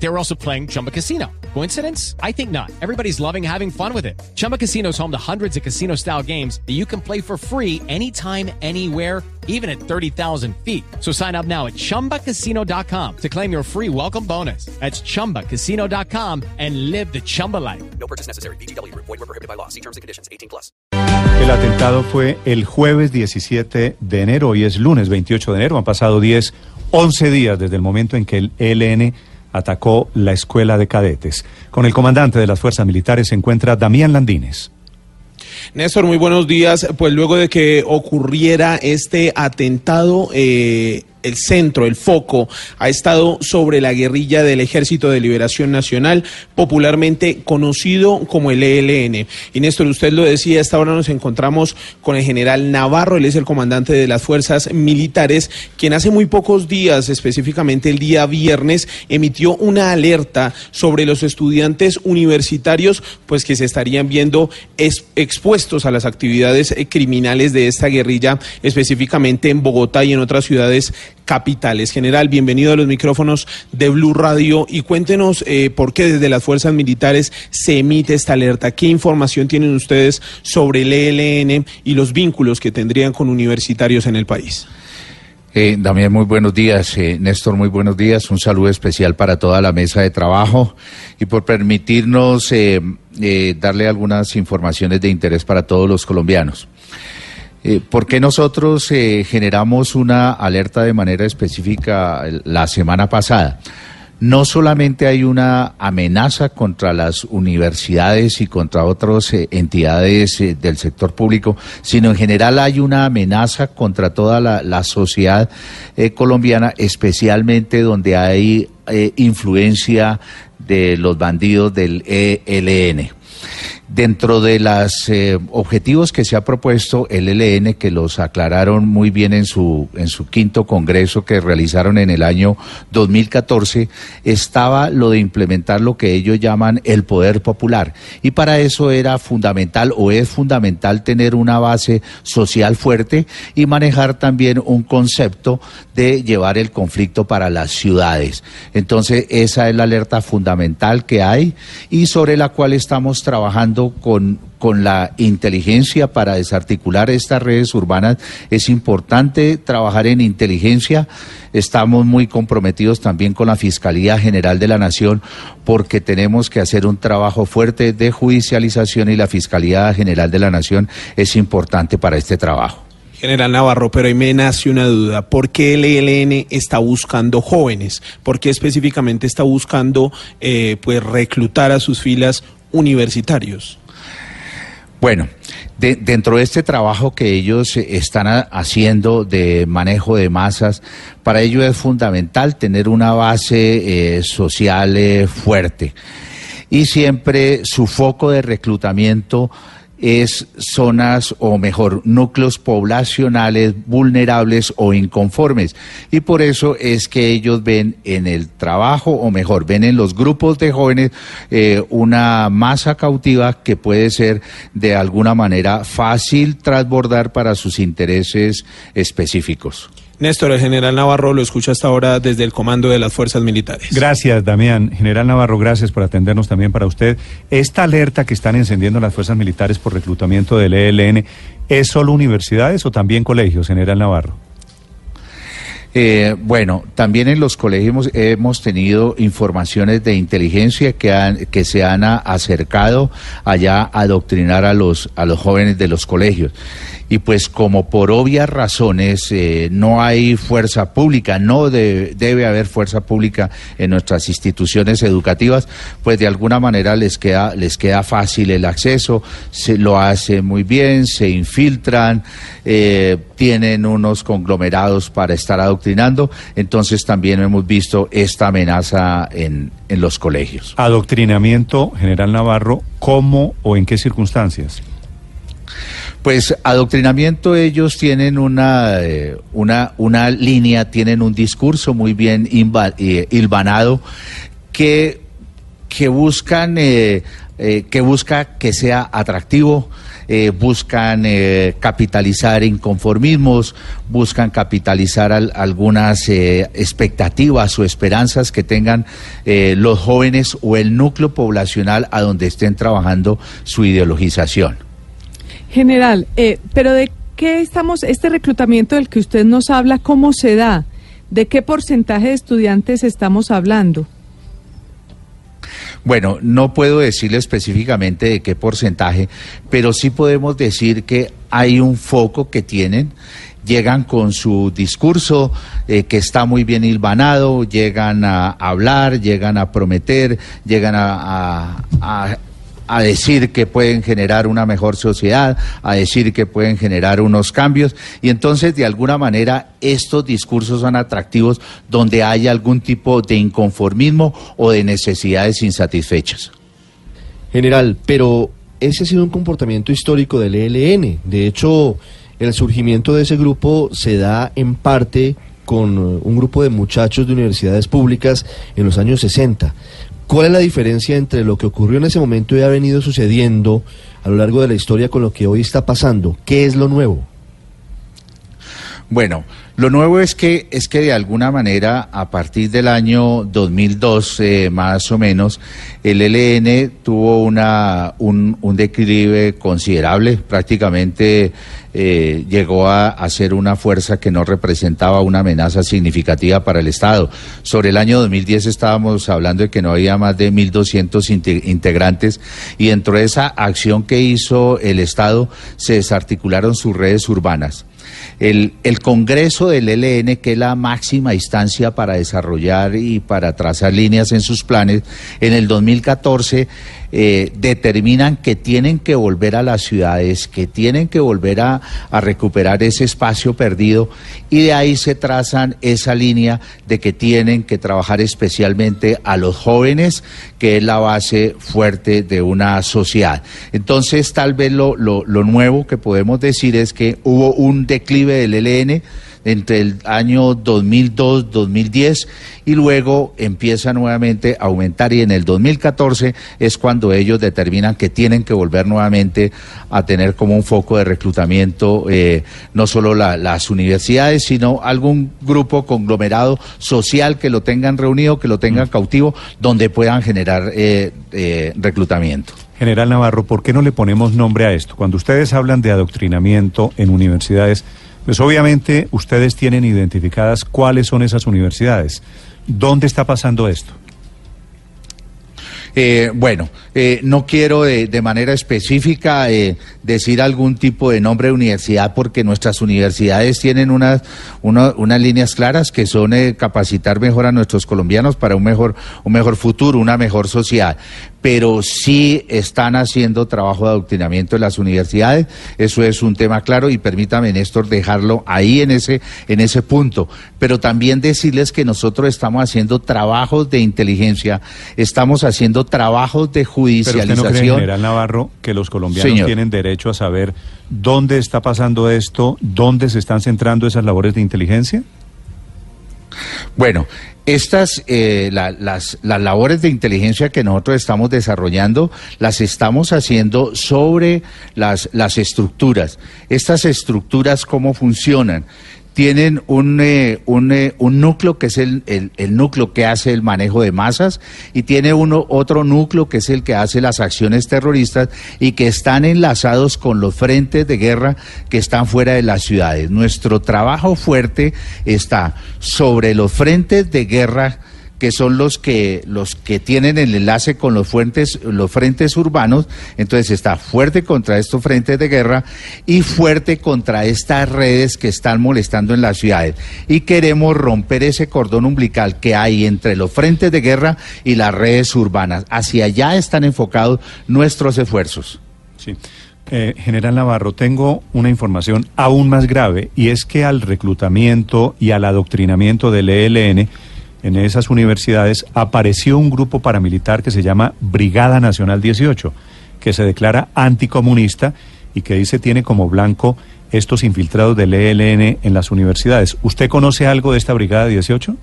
They were also playing Chumba Casino. Coincidence? I think not. Everybody's loving having fun with it. Chumba Casino is home to hundreds of casino style games that you can play for free anytime, anywhere, even at 30,000 feet. So sign up now at chumbacasino.com to claim your free welcome bonus. That's chumbacasino.com and live the Chumba life. No purchase necessary. BGW. Void were prohibited by law. See terms and conditions. 18 plus. El atentado fue el jueves 17 de enero, hoy es lunes 28 de enero. Han pasado 10, 11 días desde el momento en que el ELN atacó la escuela de cadetes. Con el comandante de las fuerzas militares se encuentra Damián Landines. Néstor, muy buenos días. Pues luego de que ocurriera este atentado, eh, el centro, el foco, ha estado sobre la guerrilla del Ejército de Liberación Nacional, popularmente conocido como el ELN. Y Néstor, usted lo decía, esta hora nos encontramos con el general Navarro, él es el comandante de las fuerzas militares, quien hace muy pocos días, específicamente el día viernes, emitió una alerta sobre los estudiantes universitarios, pues que se estarían viendo es- expuestos a las actividades eh, criminales de esta guerrilla, específicamente en Bogotá y en otras ciudades capitales. General, bienvenido a los micrófonos de Blue Radio y cuéntenos eh, por qué desde las fuerzas militares se emite esta alerta. ¿Qué información tienen ustedes sobre el ELN y los vínculos que tendrían con universitarios en el país? Eh, muy buenos días. Eh, Néstor, muy buenos días. Un saludo especial para toda la mesa de trabajo y por permitirnos eh, eh, darle algunas informaciones de interés para todos los colombianos. Eh, ¿Por qué nosotros eh, generamos una alerta de manera específica la semana pasada? No solamente hay una amenaza contra las universidades y contra otras eh, entidades eh, del sector público, sino en general hay una amenaza contra toda la, sociedad colombiana, especialmente donde hay influencia de los bandidos del ELN. Dentro de los objetivos que se ha propuesto el ELN, que los aclararon muy bien en su, en su quinto congreso que realizaron en el año 2014, estaba lo de implementar lo que ellos llaman el poder popular. Y para eso era fundamental o es fundamental tener una base social fuerte y manejar también un concepto de llevar el conflicto para las ciudades. Entonces, esa es la alerta fundamental que hay y sobre la cual estamos trabajando con, con la inteligencia para desarticular estas redes urbanas. Es importante trabajar en inteligencia. Estamos muy comprometidos también con la Fiscalía General de la Nación porque tenemos que hacer un trabajo fuerte de judicialización y la Fiscalía General de la Nación es importante para este trabajo. General Navarro, pero ahí me nace una duda. ¿Por qué el ELN está buscando jóvenes? ¿Por qué específicamente está buscando eh, pues reclutar a sus filas universitarios? Bueno, de- dentro de este trabajo que ellos eh, están haciendo de manejo de masas, para ello es fundamental tener una base eh, social eh, fuerte. Y siempre su foco de reclutamiento es zonas o mejor núcleos poblacionales vulnerables o inconformes y por eso es que ellos ven en el trabajo o mejor ven en los grupos de jóvenes eh, una masa cautiva que puede ser de alguna manera fácil transbordar para sus intereses específicos. Néstor, el general Navarro lo escucha hasta ahora desde el comando de las fuerzas militares. Gracias, Damián. General Navarro, gracias por atendernos también para usted. Esta alerta que están encendiendo las fuerzas militares por reclutamiento del ELN, ¿es solo universidades o también colegios, General Navarro? Eh, bueno, también en los colegios hemos, tenido informaciones de inteligencia que, han, que se han acercado allá a adoctrinar a los, a los jóvenes de los colegios. Y pues como por obvias razones eh, no hay fuerza pública, no de- debe haber fuerza pública en nuestras instituciones educativas, pues de alguna manera les queda, les queda fácil el acceso, se lo hace muy bien, se infiltran, eh, tienen unos conglomerados para estar adoctrinando, entonces también hemos visto esta amenaza en, en los colegios. Adoctrinamiento, General Navarro, ¿cómo o en qué circunstancias? Pues adoctrinamiento ellos tienen una, eh, una, una línea, tienen un discurso muy bien eh, hilvanado que, que buscan, eh, que busca que sea atractivo, buscan capitalizar inconformismos, buscan capitalizar al- algunas expectativas o esperanzas que tengan los jóvenes o el núcleo poblacional a donde estén trabajando su ideologización. General, eh, pero ¿de qué estamos, este reclutamiento del que usted nos habla, cómo se da? ¿De qué porcentaje de estudiantes estamos hablando? Bueno, no puedo decirle específicamente de qué porcentaje, pero sí podemos decir que hay un foco que tienen. Llegan con su discurso eh, que está muy bien hilvanado, llegan a hablar, llegan a prometer, llegan a, a decir que pueden generar una mejor sociedad, a decir que pueden generar unos cambios. Y entonces, de alguna manera, estos discursos son atractivos donde hay algún tipo de inconformismo o de necesidades insatisfechas. General, pero ese ha sido un comportamiento histórico del ELN. De hecho, el surgimiento de ese grupo se da en parte con un grupo de muchachos de universidades públicas en los años 60. ¿Cuál es la diferencia entre lo que ocurrió en ese momento y ha venido sucediendo a lo largo de la historia con lo que hoy está pasando? ¿Qué es lo nuevo? Bueno, lo nuevo es que es que de alguna manera a partir del año 2002 eh, más o menos el ELN tuvo una un, declive considerable, prácticamente eh, llegó a, a ser una fuerza que no representaba una amenaza significativa para el Estado. Sobre el año 2010 estábamos hablando de que no había más de 1.200 inte- integrantes y dentro de esa acción que hizo el Estado se desarticularon sus redes urbanas. El, el Congreso del ELN, que es la máxima instancia para desarrollar y para trazar líneas en sus planes, en el 2014 eh, determinan que tienen que volver a las ciudades, que tienen que volver a, recuperar ese espacio perdido y de ahí se trazan esa línea de que tienen que trabajar especialmente a los jóvenes, que es la base fuerte de una sociedad. Entonces, tal vez lo, lo, lo nuevo que podemos decir es que hubo un declive del ELN entre el año 2002-2010 y luego empieza nuevamente a aumentar y en el 2014 es cuando ellos determinan que tienen que volver nuevamente a tener como un foco de reclutamiento eh, no solo la- las universidades, sino algún grupo conglomerado social que lo tengan reunido, que lo tengan cautivo, donde puedan generar eh, eh, reclutamiento. General Navarro, ¿por qué no le ponemos nombre a esto? Cuando ustedes hablan de adoctrinamiento en universidades, pues obviamente ustedes tienen identificadas cuáles son esas universidades. ¿Dónde está pasando esto? Eh, bueno, eh, no quiero de, manera específica eh, decir algún tipo de nombre de universidad porque nuestras universidades tienen unas, una- unas líneas claras que son capacitar mejor a nuestros colombianos para un mejor, un mejor futuro, una mejor sociedad. Pero sí están haciendo trabajo de adoctrinamiento en las universidades, eso es un tema claro y permítame, Néstor, dejarlo ahí en ese, en ese punto. Pero también decirles que nosotros estamos haciendo trabajos de inteligencia, estamos haciendo trabajos de Pero usted no cree, judicialización. General Navarro, que los colombianos Señor. tienen derecho a saber dónde está pasando esto, dónde se están centrando esas labores de inteligencia. Bueno, estas, eh, la- las, las labores de inteligencia que nosotros estamos desarrollando, las estamos haciendo sobre las, las estructuras. Estas estructuras, ¿cómo funcionan? Tienen un, eh, un, eh, un núcleo que es el, el- el núcleo que hace el manejo de masas y tiene uno, otro núcleo que es el que hace las acciones terroristas y que están enlazados con los frentes de guerra que están fuera de las ciudades. Nuestro trabajo fuerte está sobre los frentes de guerra que son los que los que tienen el enlace con los fuentes los frentes urbanos. Entonces está fuerte contra estos frentes de guerra y fuerte contra estas redes que están molestando en las ciudades. Y queremos romper ese cordón umbilical que hay entre los frentes de guerra y las redes urbanas. Hacia allá están enfocados nuestros esfuerzos. Sí. Eh, General Navarro, tengo una información aún más grave y es que al reclutamiento y al adoctrinamiento del ELN en esas universidades apareció un grupo paramilitar que se llama Brigada Nacional 18, que se declara anticomunista y que dice tiene como blanco estos infiltrados del ELN en las universidades. ¿Usted conoce algo de esta Brigada 18?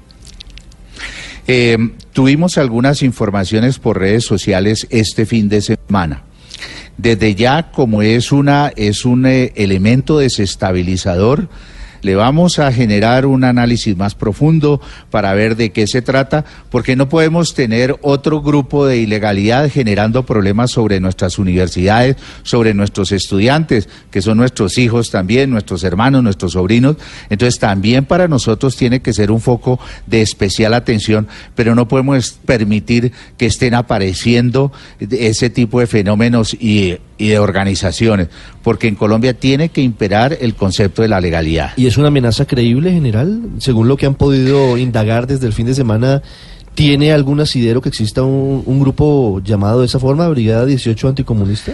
Eh, tuvimos algunas informaciones por redes sociales este fin de semana. Desde ya, como es, una, es un eh, elemento desestabilizador, le vamos a generar un análisis más profundo para ver de qué se trata, porque no podemos tener otro grupo de ilegalidad generando problemas sobre nuestras universidades, sobre nuestros estudiantes, que son nuestros hijos también, nuestros hermanos, nuestros sobrinos. Entonces también para nosotros tiene que ser un foco de especial atención, pero no podemos permitir que estén apareciendo ese tipo de fenómenos y y de organizaciones, porque en Colombia tiene que imperar el concepto de la legalidad. ¿Y es una amenaza creíble, general? Según lo que han podido indagar desde el fin de semana, ¿tiene algún asidero que exista un, un grupo llamado de esa forma, Brigada 18 Anticomunista?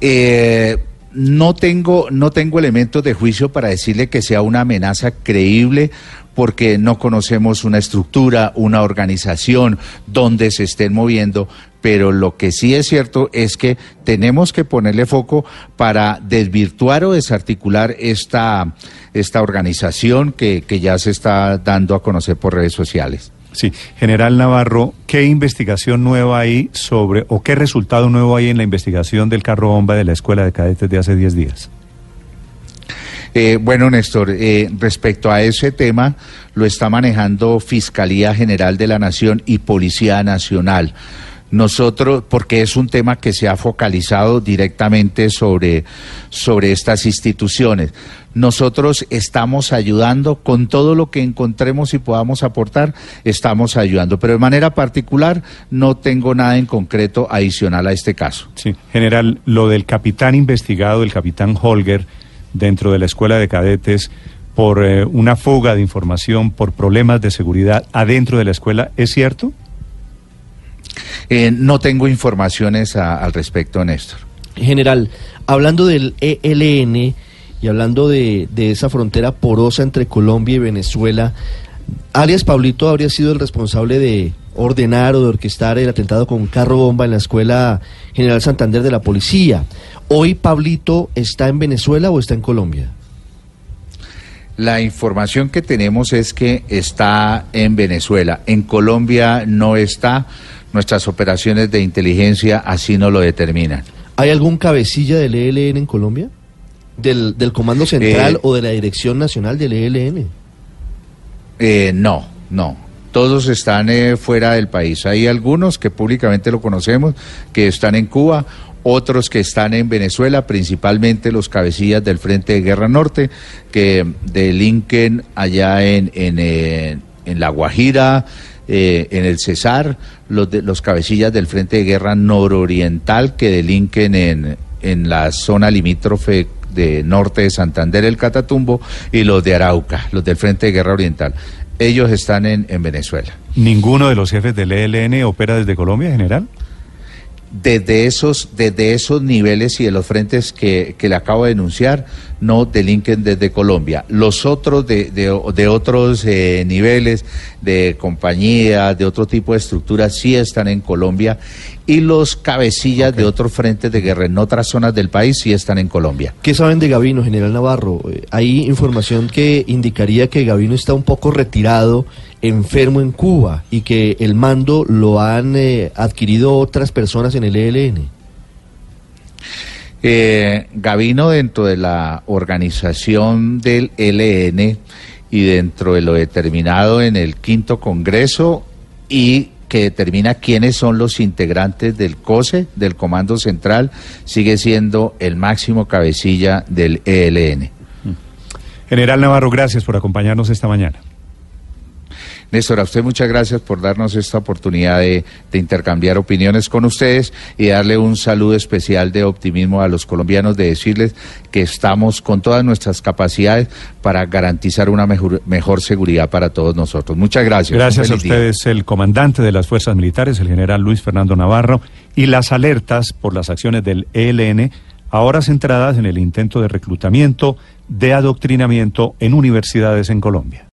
Eh, no tengo, no tengo elementos de juicio para decirle que sea una amenaza creíble porque no conocemos una estructura, una organización donde se estén moviendo, pero lo que sí es cierto es que tenemos que ponerle foco para desvirtuar o desarticular esta, esta organización que, que ya se está dando a conocer por redes sociales. Sí, General Navarro, ¿qué investigación nueva hay sobre, o qué resultado nuevo hay en la investigación del carro bomba de la Escuela de Cadetes de hace 10 días? Eh, bueno, Néstor, eh, respecto a ese tema, lo está manejando Fiscalía General de la Nación y Policía Nacional. Nosotros, porque es un tema que se ha focalizado directamente sobre, sobre estas instituciones. Nosotros estamos ayudando con todo lo que encontremos y podamos aportar, estamos ayudando. Pero de manera particular no tengo nada en concreto adicional a este caso. Sí, general, lo del capitán investigado, el capitán Holger, dentro de la escuela de cadetes por eh, una fuga de información, por problemas de seguridad adentro de la escuela, ¿es cierto? Eh, no tengo informaciones a- al respecto, Néstor. General, hablando del ELN y hablando de, de esa frontera porosa entre Colombia y Venezuela, alias Pablito habría sido el responsable de ordenar o de orquestar el atentado con carro bomba en la escuela General Santander de la policía. Hoy Pablito está en Venezuela o está en Colombia? La información que tenemos es que está en Venezuela. En Colombia no está. Nuestras operaciones de inteligencia así no lo determinan. ¿Hay algún cabecilla del ELN en Colombia? ¿Del, del Comando Central Eh, o de la Dirección Nacional del ELN? Eh, no, no. Todos están eh, fuera del país. Hay algunos que públicamente lo conocemos, que están en Cuba, otros que están en Venezuela, principalmente los cabecillas del Frente de Guerra Norte, que delinquen allá en, en, eh, La Guajira, eh, en el Cesar, los, de, los cabecillas del Frente de Guerra Nororiental, que delinquen en, en la zona limítrofe de norte de Santander, el Catatumbo, y los de Arauca, los del Frente de Guerra Oriental. Ellos están en, en Venezuela. ¿Ninguno de los jefes del ELN opera desde Colombia, general? Desde esos, desde esos niveles y de los frentes que, que le acabo de denunciar, no delinquen desde Colombia. Los otros de, de, de otros eh, niveles, de compañías, de otro tipo de estructuras, sí están en Colombia. Y los cabecillas de otros frentes de guerra en otras zonas del país sí están en Colombia. ¿Qué saben de Gavino, general Navarro? Eh, Hay información que indicaría que Gavino está un poco retirado, enfermo en Cuba y que el mando lo han eh, adquirido otras personas en el ELN. Eh, Gavino dentro de la organización del LN y dentro de lo determinado en el quinto congreso y que determina quiénes son los integrantes del COSE, del Comando Central, sigue siendo el máximo cabecilla del ELN. General Navarro, gracias por acompañarnos esta mañana. Néstor, a usted muchas gracias por darnos esta oportunidad de, de, intercambiar opiniones con ustedes y darle un saludo especial de optimismo a los colombianos, de decirles que estamos con todas nuestras capacidades para garantizar una mejor, mejor seguridad para todos nosotros. Muchas gracias. Gracias a ustedes, día. el comandante de las fuerzas militares, el general Luis Fernando Navarro, y las alertas por las acciones del ELN, ahora centradas en el intento de reclutamiento, de adoctrinamiento en universidades en Colombia.